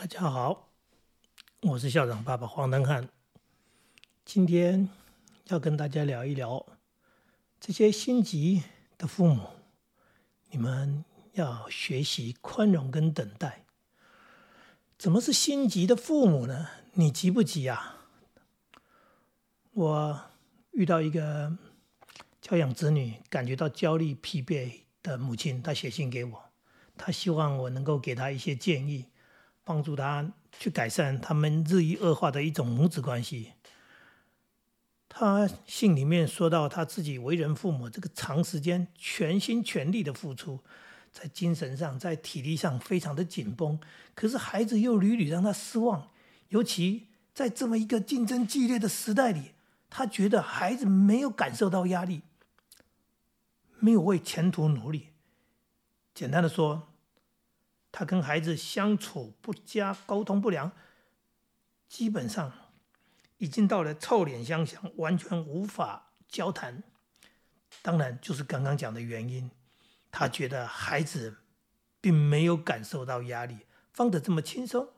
大家好，我是校长爸爸黄登汉。今天要跟大家聊一聊这些心急的父母，你们要学习宽容跟等待。怎么是心急的父母呢？你急不急啊？我遇到一个教养子女感觉到焦虑疲惫的母亲，她写信给我，她希望我能够给她一些建议。帮助他去改善他们日益恶化的一种母子关系。他信里面说到，他自己为人父母，这个长时间全心全力的付出，在精神上、在体力上非常的紧绷，可是孩子又屡屡让他失望。尤其在这么一个竞争激烈的时代里，他觉得孩子没有感受到压力，没有为前途努力。简单的说。他跟孩子相处不佳，沟通不良，基本上已经到了臭脸相向，完全无法交谈。当然，就是刚刚讲的原因，他觉得孩子并没有感受到压力，放得这么轻松，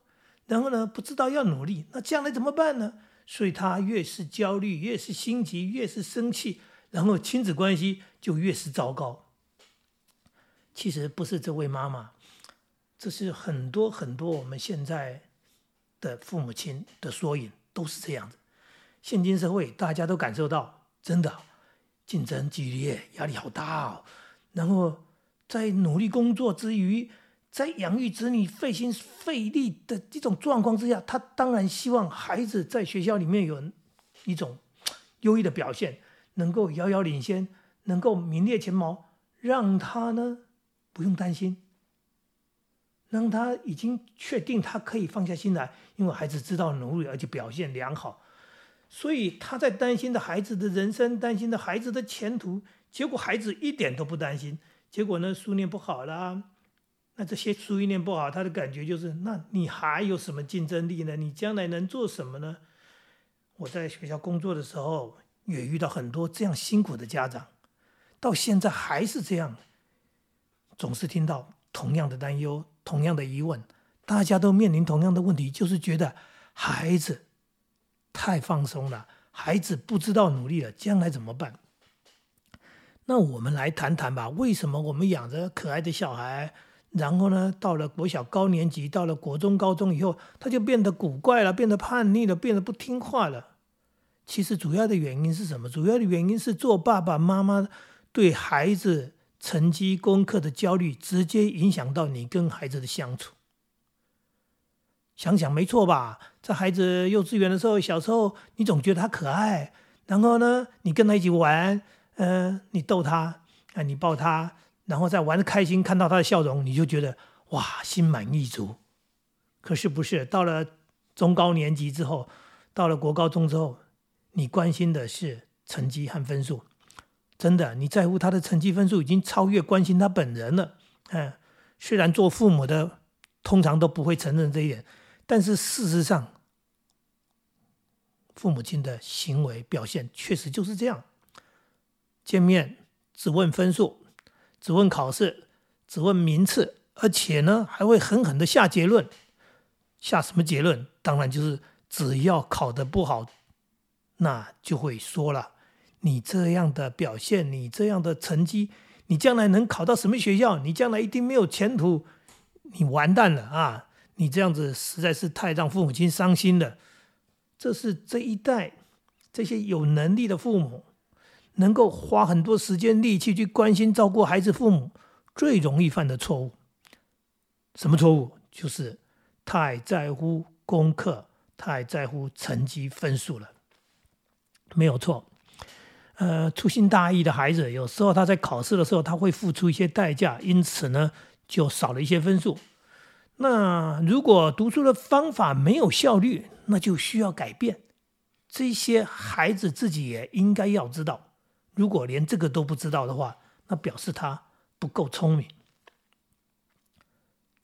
然后呢，不知道要努力，那将来怎么办呢？所以他越是焦虑，越是心急，越是生气，然后亲子关系就越是糟糕。其实不是这位妈妈。这是很多很多我们现在的父母亲的缩影，都是这样子。现今社会，大家都感受到，真的竞争激烈，压力好大哦。然后在努力工作之余，在养育子女费心费力的这种状况之下，他当然希望孩子在学校里面有一种优异的表现，能够遥遥领先，能够名列前茅，让他呢不用担心。让他已经确定他可以放下心来，因为孩子知道努力而且表现良好，所以他在担心的孩子的人生，担心的孩子的前途。结果孩子一点都不担心，结果呢，书念不好啦，那这些书一念不好，他的感觉就是：那你还有什么竞争力呢？你将来能做什么呢？我在学校工作的时候，也遇到很多这样辛苦的家长，到现在还是这样，总是听到同样的担忧。同样的疑问，大家都面临同样的问题，就是觉得孩子太放松了，孩子不知道努力了，将来怎么办？那我们来谈谈吧。为什么我们养着可爱的小孩，然后呢，到了国小高年级，到了国中、高中以后，他就变得古怪了，变得叛逆了，变得不听话了？其实主要的原因是什么？主要的原因是做爸爸妈妈对孩子。成绩、功课的焦虑直接影响到你跟孩子的相处。想想没错吧？在孩子幼稚园的时候，小时候你总觉得他可爱，然后呢，你跟他一起玩，嗯，你逗他，啊，你抱他，然后再玩的开心，看到他的笑容，你就觉得哇，心满意足。可是不是？到了中高年级之后，到了国高中之后，你关心的是成绩和分数。真的，你在乎他的成绩分数，已经超越关心他本人了。嗯，虽然做父母的通常都不会承认这一点，但是事实上，父母亲的行为表现确实就是这样。见面只问分数，只问考试，只问名次，而且呢，还会狠狠的下结论。下什么结论？当然就是只要考得不好，那就会说了。你这样的表现，你这样的成绩，你将来能考到什么学校？你将来一定没有前途，你完蛋了啊！你这样子实在是太让父母亲伤心了。这是这一代这些有能力的父母，能够花很多时间力气去关心照顾孩子父母最容易犯的错误。什么错误？就是太在乎功课，太在乎成绩分数了。没有错。呃，粗心大意的孩子，有时候他在考试的时候，他会付出一些代价，因此呢，就少了一些分数。那如果读书的方法没有效率，那就需要改变。这些孩子自己也应该要知道，如果连这个都不知道的话，那表示他不够聪明。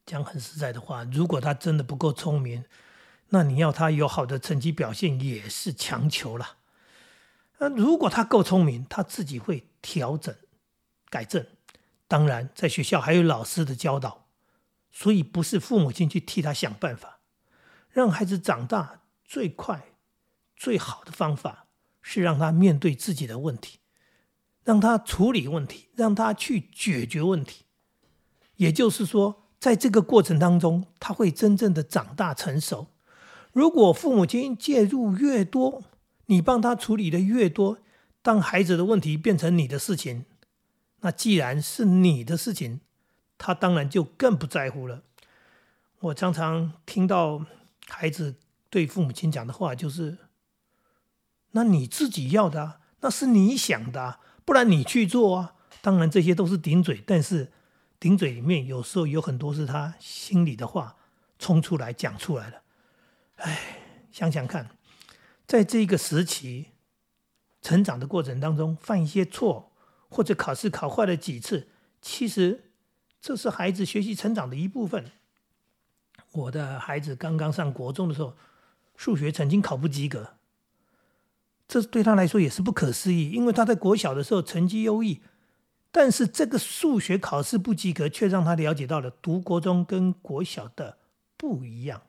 讲很实在的话，如果他真的不够聪明，那你要他有好的成绩表现，也是强求了。那如果他够聪明，他自己会调整、改正。当然，在学校还有老师的教导，所以不是父母亲去替他想办法，让孩子长大最快、最好的方法是让他面对自己的问题，让他处理问题，让他去解决问题。也就是说，在这个过程当中，他会真正的长大成熟。如果父母亲介入越多，你帮他处理的越多，当孩子的问题变成你的事情，那既然是你的事情，他当然就更不在乎了。我常常听到。孩子对父母亲讲的话就是：“那你自己要的，那是你想的，不然你去做啊。”当然这些都是顶嘴，但是顶嘴里面有时候有很多是他心里的话冲出来讲出来了。哎，想想看，在这个时期成长的过程当中，犯一些错或者考试考坏了几次，其实这是孩子学习成长的一部分。我的孩子刚刚上国中的时候，数学曾经考不及格，这对他来说也是不可思议。因为他在国小的时候成绩优异，但是这个数学考试不及格，却让他了解到了读国中跟国小的不一样，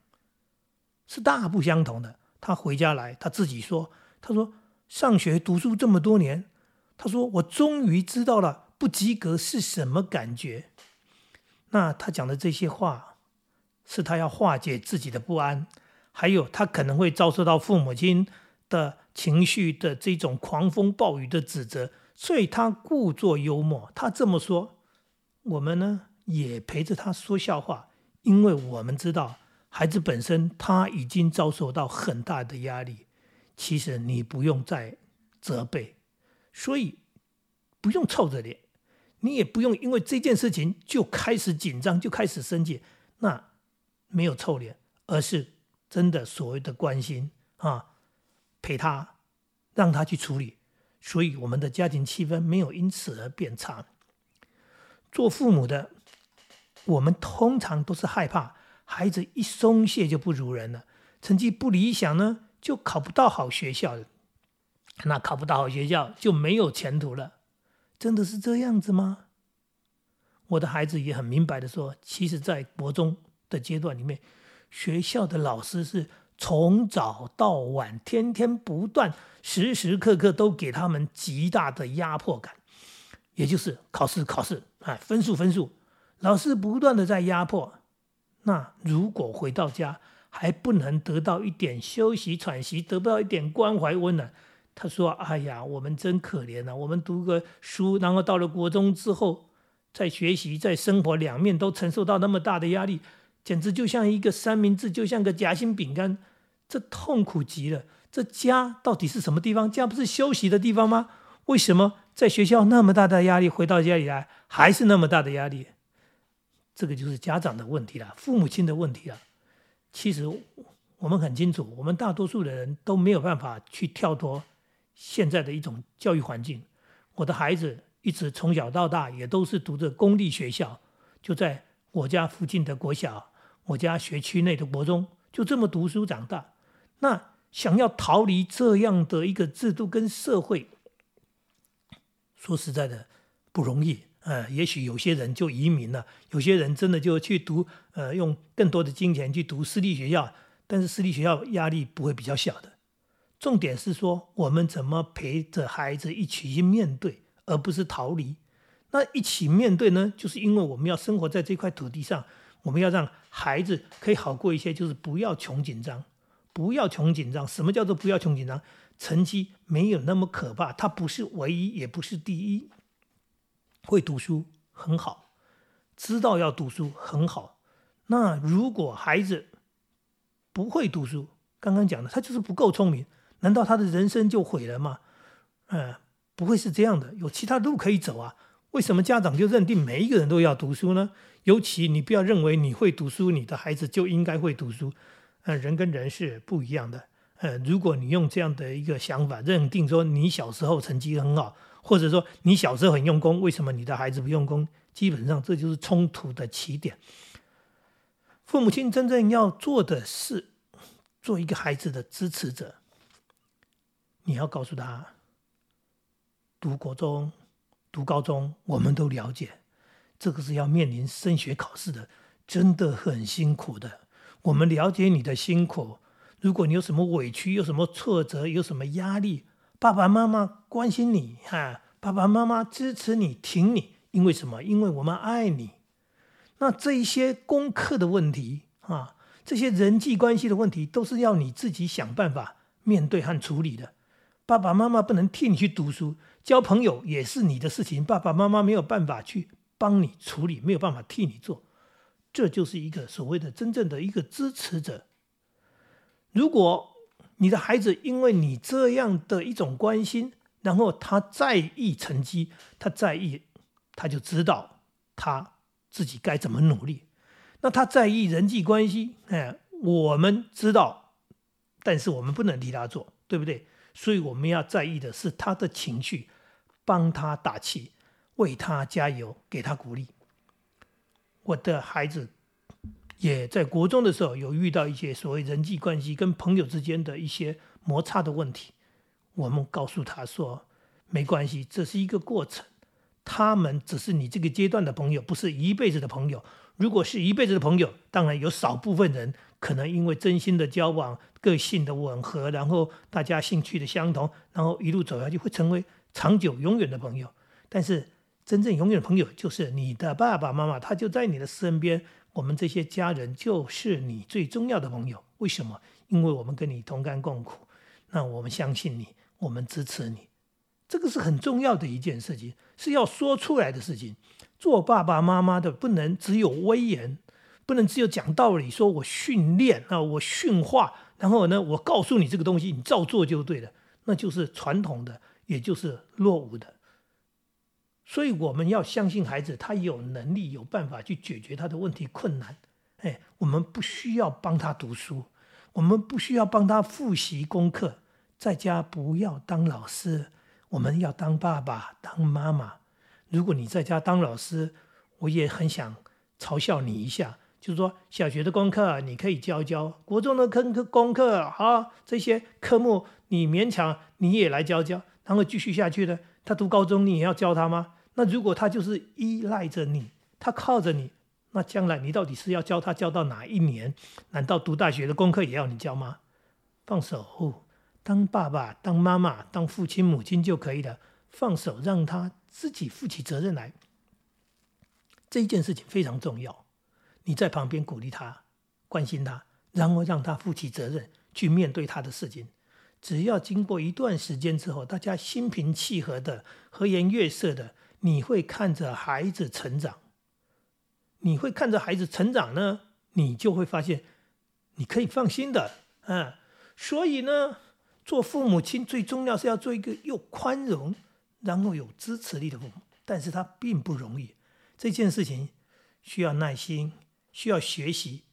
是大不相同的。他回家来，他自己说：“他说上学读书这么多年，他说我终于知道了不及格是什么感觉。”那他讲的这些话。是他要化解自己的不安，还有他可能会遭受到父母亲的情绪的这种狂风暴雨的指责，所以他故作幽默。他这么说，我们呢也陪着他说笑话，因为我们知道孩子本身他已经遭受到很大的压力。其实你不用再责备，所以不用臭着脸，你也不用因为这件事情就开始紧张，就开始生气。那。没有臭脸，而是真的所谓的关心啊，陪他，让他去处理，所以我们的家庭气氛没有因此而变差。做父母的，我们通常都是害怕孩子一松懈就不如人了，成绩不理想呢，就考不到好学校了，那考不到好学校就没有前途了，真的是这样子吗？我的孩子也很明白的说，其实，在国中。的阶段里面，学校的老师是从早到晚，天天不断，时时刻刻都给他们极大的压迫感，也就是考试考试，哎，分数分数，老师不断的在压迫。那如果回到家还不能得到一点休息喘息，得不到一点关怀温暖，他说：“哎呀，我们真可怜啊！我们读个书，然后到了国中之后，在学习在生活两面都承受到那么大的压力。”简直就像一个三明治，就像个夹心饼干，这痛苦极了。这家到底是什么地方？家不是休息的地方吗？为什么在学校那么大的压力，回到家里来还是那么大的压力？这个就是家长的问题了，父母亲的问题了。其实我们很清楚，我们大多数的人都没有办法去跳脱现在的一种教育环境。我的孩子一直从小到大也都是读着公立学校，就在我家附近的国小。我家学区内的国中就这么读书长大，那想要逃离这样的一个制度跟社会，说实在的不容易。呃，也许有些人就移民了，有些人真的就去读，呃，用更多的金钱去读私立学校，但是私立学校压力不会比较小的。重点是说，我们怎么陪着孩子一起去面对，而不是逃离。那一起面对呢，就是因为我们要生活在这块土地上。我们要让孩子可以好过一些，就是不要穷紧张，不要穷紧张。什么叫做不要穷紧张？成绩没有那么可怕，它不是唯一，也不是第一。会读书很好，知道要读书很好。那如果孩子不会读书，刚刚讲的，他就是不够聪明，难道他的人生就毁了吗？嗯，不会是这样的，有其他路可以走啊。为什么家长就认定每一个人都要读书呢？尤其你不要认为你会读书，你的孩子就应该会读书。呃，人跟人是不一样的。呃，如果你用这样的一个想法认定说你小时候成绩很好，或者说你小时候很用功，为什么你的孩子不用功？基本上这就是冲突的起点。父母亲真正要做的是做一个孩子的支持者。你要告诉他，读国中、读高中，我们都了解。这个是要面临升学考试的，真的很辛苦的。我们了解你的辛苦。如果你有什么委屈、有什么挫折、有什么压力，爸爸妈妈关心你，哈，爸爸妈妈支持你、挺你，因为什么？因为我们爱你。那这一些功课的问题啊，这些人际关系的问题，都是要你自己想办法面对和处理的。爸爸妈妈不能替你去读书，交朋友也是你的事情，爸爸妈妈没有办法去帮你处理，没有办法替你做。这就是一个所谓的真正的一个支持者。如果你的孩子因为你这样的一种关心，然后他在意成绩，他在意，他就知道他自己该怎么努力。那他在意人际关系，哎，我们知道，但是我们不能替他做，对不对？所以我们要在意的是他的情绪，帮他打气，为他加油，给他鼓励。我的孩子。也在国中的时候有遇到一些所谓人际关系跟朋友之间的一些摩擦的问题，我们告诉他说没关系，这是一个过程，他们只是你这个阶段的朋友，不是一辈子的朋友。如果是一辈子的朋友，当然有少部分人可能因为真心的交往、个性的吻合，然后大家兴趣的相同，然后一路走下去会成为长久永远的朋友。但是真正永远的朋友就是你的爸爸妈妈，他就在你的身边。我们这些家人就是你最重要的朋友，为什么？因为我们跟你同甘共苦，那我们相信你，我们支持你，这个是很重要的一件事情，是要说出来的事情。做爸爸妈妈的不能只有威严，不能只有讲道理，说我训练啊，我训话，然后呢，我告诉你这个东西，你照做就对了，那就是传统的，也就是落伍的。所以我们要相信孩子，他有能力、有办法去解决他的问题困难。哎，我们不需要帮他读书，我们不需要帮他复习功课，在家不要当老师，我们要当爸爸、当妈妈。如果你在家当老师，我也很想嘲笑你一下，就是说小学的功课你可以教教，国中的科科功课啊这些科目你勉强你也来教教，然后继续下去的，他读高中你也要教他吗？那如果他就是依赖着你，他靠着你，那将来你到底是要教他教到哪一年？难道读大学的功课也要你教吗？放手，当爸爸、当妈妈、当父亲、母亲就可以了。放手，让他自己负起责任来。这一件事情非常重要，你在旁边鼓励他、关心他，然后让他负起责任去面对他的事情。只要经过一段时间之后，大家心平气和的、和颜悦色的。你会看着孩子成长，你会看着孩子成长呢，你就会发现你可以放心的，嗯，所以呢，做父母亲最重要是要做一个又宽容，然后有支持力的父母，但是他并不容易，这件事情需要耐心，需要学习。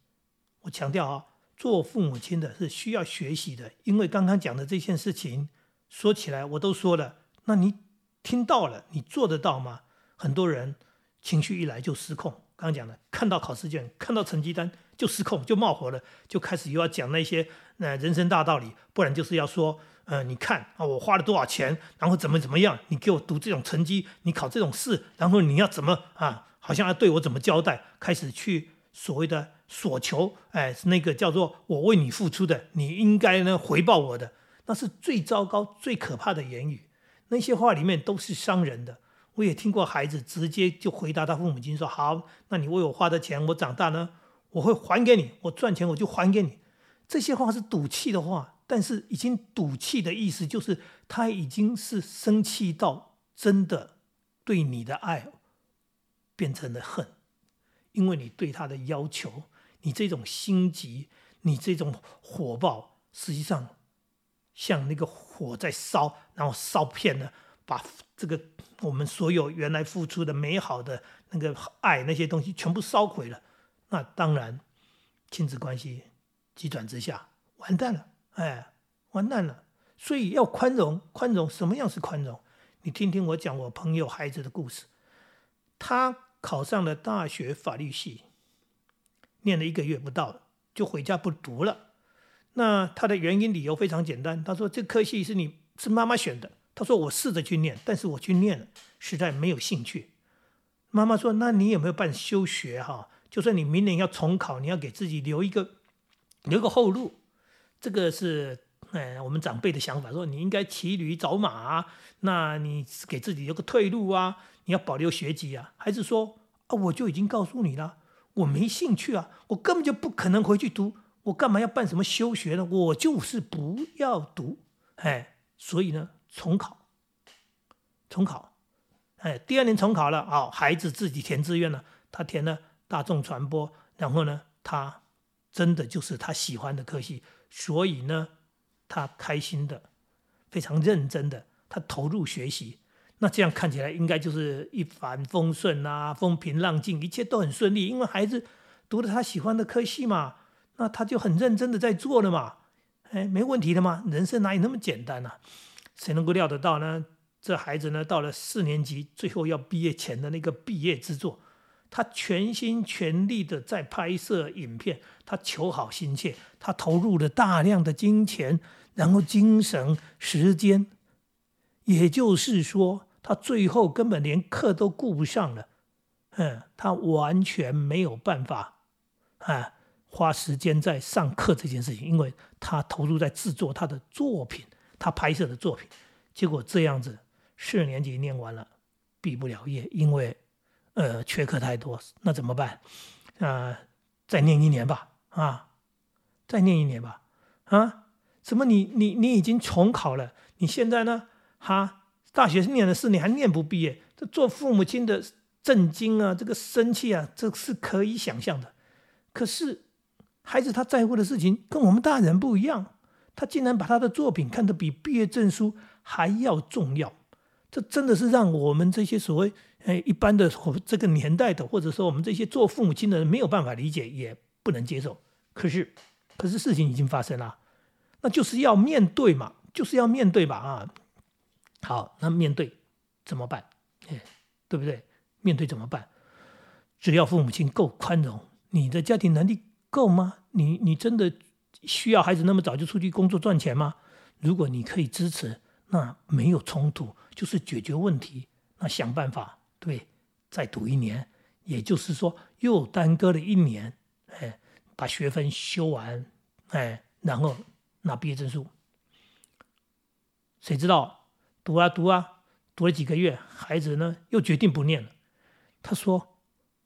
我强调啊，做父母亲的是需要学习的，因为刚刚讲的这件事情说起来我都说了，那你。听到了，你做得到吗？很多人情绪一来就失控。刚刚讲的，看到考试卷，看到成绩单就失控，就冒火了，就开始又要讲那些那人生大道理，不然就是要说，呃，你看啊，我花了多少钱，然后怎么怎么样，你给我读这种成绩，你考这种试，然后你要怎么啊，好像要对我怎么交代，开始去所谓的索求，哎，那个叫做我为你付出的，你应该呢回报我的，那是最糟糕、最可怕的言语。那些话里面都是伤人的。我也听过孩子直接就回答他父母亲说：“好，那你为我花的钱，我长大呢，我会还给你。我赚钱我就还给你。”这些话是赌气的话，但是已经赌气的意思就是他已经是生气到真的对你的爱变成了恨，因为你对他的要求，你这种心急，你这种火爆，实际上。像那个火在烧，然后烧遍了，把这个我们所有原来付出的美好的那个爱那些东西全部烧毁了。那当然，亲子关系急转直下，完蛋了，哎，完蛋了。所以要宽容，宽容。什么样是宽容？你听听我讲我朋友孩子的故事。他考上了大学法律系，念了一个月不到，就回家不读了。那他的原因理由非常简单，他说这科系是你是妈妈选的。他说我试着去念，但是我去念了，实在没有兴趣。妈妈说，那你有没有办休学哈？就算你明年要重考，你要给自己留一个留个后路。这个是，哎，我们长辈的想法，说你应该骑驴找马啊，那你给自己留个退路啊，你要保留学籍啊。孩子说啊，我就已经告诉你了，我没兴趣啊，我根本就不可能回去读，我干嘛要办什么休学呢？我就是不要读，哎，所以呢，重考，重考，哎，第二年重考了好，孩子自己填志愿了，他填了大众传播，然后呢，他真的就是他喜欢的科系。所以呢，他开心的，非常认真的，他投入学习。那这样看起来应该就是一帆风顺啊，风平浪静，一切都很顺利。因为孩子读了他喜欢的科系嘛，那他就很认真的在做了嘛，哎，没问题的嘛。人生哪有那么简单呢？谁能够料得到呢？这孩子呢，到了四年级，最后要毕业前的那个毕业之作。他全心全力的在拍摄影片，他求好心切，他投入了大量的金钱，然后精神、时间，也就是说，他最后根本连课都顾不上了，嗯，他完全没有办法，啊，花时间在上课这件事情，因为他投入在制作他的作品，他拍摄的作品，结果这样子，四年级念完了，毕不了业，因为。呃，缺课太多，那怎么办？啊，再念一年吧，啊，再念一年吧，啊，怎么？你你你已经重考了，你现在呢？哈，大学念了四年还念不毕业，这做父母亲的震惊啊，这个生气啊，这是可以想象的。可是孩子他在乎的事情跟我们大人不一样，他竟然把他的作品看得比毕业证书还要重要，这真的是让我们这些所谓。哎，一般的这个年代的，或者说我们这些做父母亲的人没有办法理解，也不能接受。可是，可是事情已经发生了，那就是要面对嘛，就是要面对吧啊。好，那面对怎么办？对不对？面对怎么办？只要父母亲够宽容，你的家庭能力够吗？你你真的需要孩子那么早就出去工作赚钱吗？如果你可以支持，那没有冲突，就是解决问题，那想办法。对，再读一年，也就是说又耽搁了一年，哎，把学分修完，哎，然后拿毕业证书。谁知道读啊读啊，读了几个月，孩子呢又决定不念了。他说：“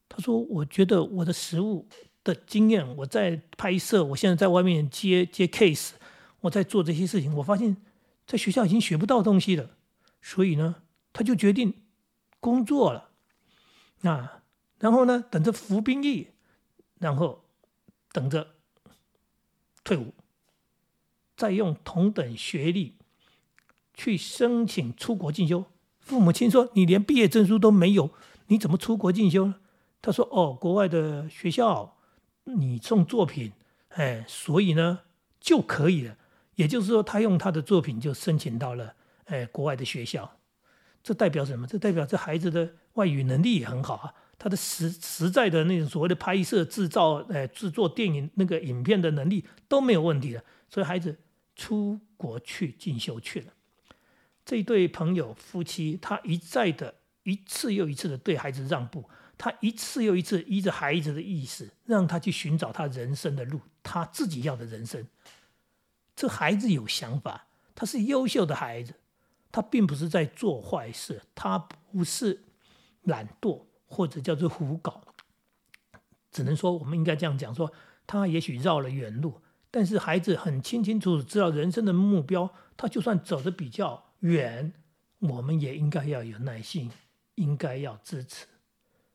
他说我觉得我的食物的经验，我在拍摄，我现在在外面接接 case，我在做这些事情，我发现在学校已经学不到东西了，所以呢，他就决定。”工作了，啊，然后呢，等着服兵役，然后等着退伍，再用同等学历去申请出国进修。父母亲说：“你连毕业证书都没有，你怎么出国进修呢？”他说：“哦，国外的学校，你送作品，哎，所以呢就可以了。也就是说，他用他的作品就申请到了哎国外的学校。”这代表什么？这代表这孩子的外语能力也很好啊，他的实实在的那种所谓的拍摄、制造、哎制作电影那个影片的能力都没有问题的，所以孩子出国去进修去了。这对朋友夫妻，他一再的一次又一次的对孩子让步，他一次又一次依着孩子的意思，让他去寻找他人生的路，他自己要的人生。这孩子有想法，他是优秀的孩子。他并不是在做坏事，他不是懒惰或者叫做胡搞，只能说我们应该这样讲：说他也许绕了远路，但是孩子很清清楚楚知道人生的目标。他就算走的比较远，我们也应该要有耐心，应该要支持。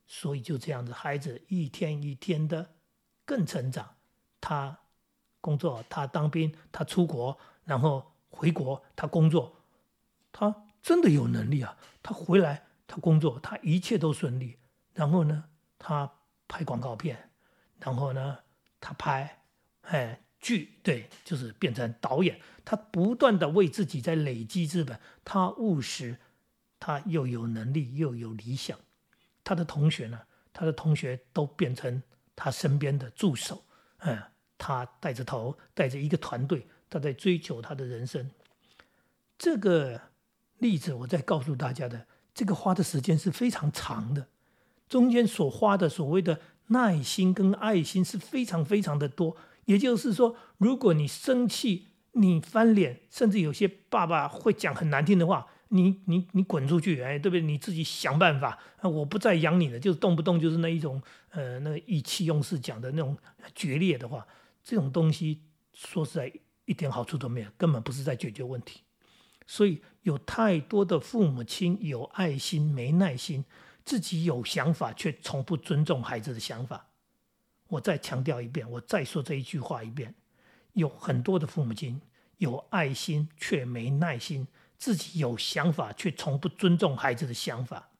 所以就这样子，孩子一天一天的更成长。他工作，他当兵，他出国，然后回国，他工作。他真的有能力啊！他回来，他工作，他一切都顺利。然后呢，他拍广告片，然后呢，他拍哎剧，对，就是变成导演。他不断的为自己在累积资本。他务实，他又有能力，又有理想。他的同学呢？他的同学都变成他身边的助手。嗯，他带着头，带着一个团队，他在追求他的人生。这个。例子，我再告诉大家的，这个花的时间是非常长的，中间所花的所谓的耐心跟爱心是非常非常的多，也就是说，如果你生气，你翻脸，甚至有些爸爸会讲很难听的话，你你你滚出去，哎，对不对？你自己想办法，啊我不再养你了，就是动不动就是那一种，呃，那个意气用事讲的那种决裂的话，这种东西说实在一点好处都没有，根本不是在解决问题。所以有太多的父母亲有爱心没耐心，自己有想法却从不尊重孩子的想法。我再强调一遍，我再说这一句话一遍。有很多的父母亲有爱心却没耐心，自己有想法却从不尊重孩子的想法。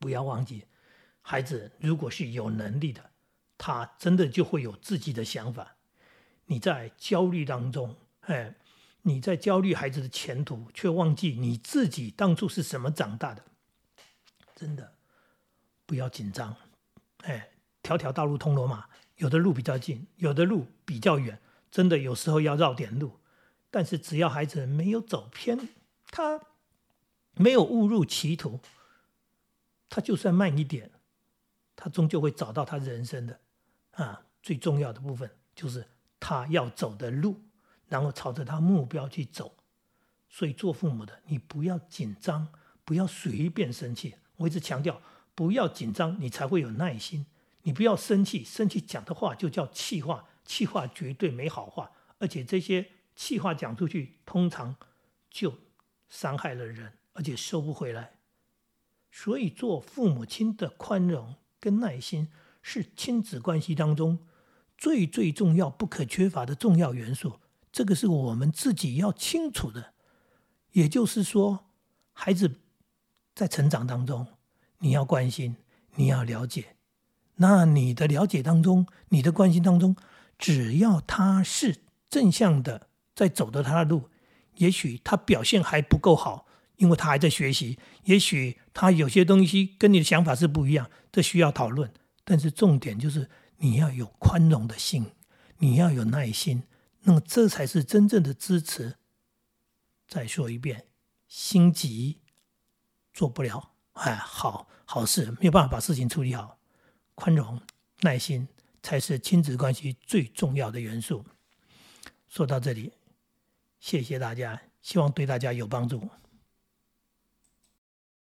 不要忘记，孩子如果是有能力的，他真的就会有自己的想法。你在焦虑当中，哎，你在焦虑孩子的前途，却忘记你自己当初是什么长大的。真的，不要紧张，哎，条条道路通罗马，有的路比较近，有的路比较远。真的有时候要绕点路，但是只要孩子没有走偏，他没有误入歧途，他就算慢一点，他终究会找到他人生的啊最重要的部分，就是他要走的路，然后朝着他目标去走。所以做父母的，你不要紧张，不要随便生气。我一直强调，不要紧张，你才会有耐心。你不要生气，生气讲的话就叫气话。气话绝对没好话，而且这些气话讲出去，通常就伤害了人，而且收不回来。所以，做父母亲的宽容跟耐心，是亲子关系当中最最重要、不可缺乏的重要元素。这个是我们自己要清楚的。也就是说，孩子在成长当中，你要关心，你要了解。那你的了解当中，你的关心当中。只要他是正向的，在走的他的路，也许他表现还不够好，因为他还在学习。也许他有些东西跟你的想法是不一样，这需要讨论。但是重点就是你要有宽容的心，你要有耐心，那么这才是真正的支持。再说一遍，心急做不了，哎，好好事没有办法把事情处理好，宽容耐心。才是亲子关系最重要的元素。说到这里，谢谢大家，希望对大家有帮助。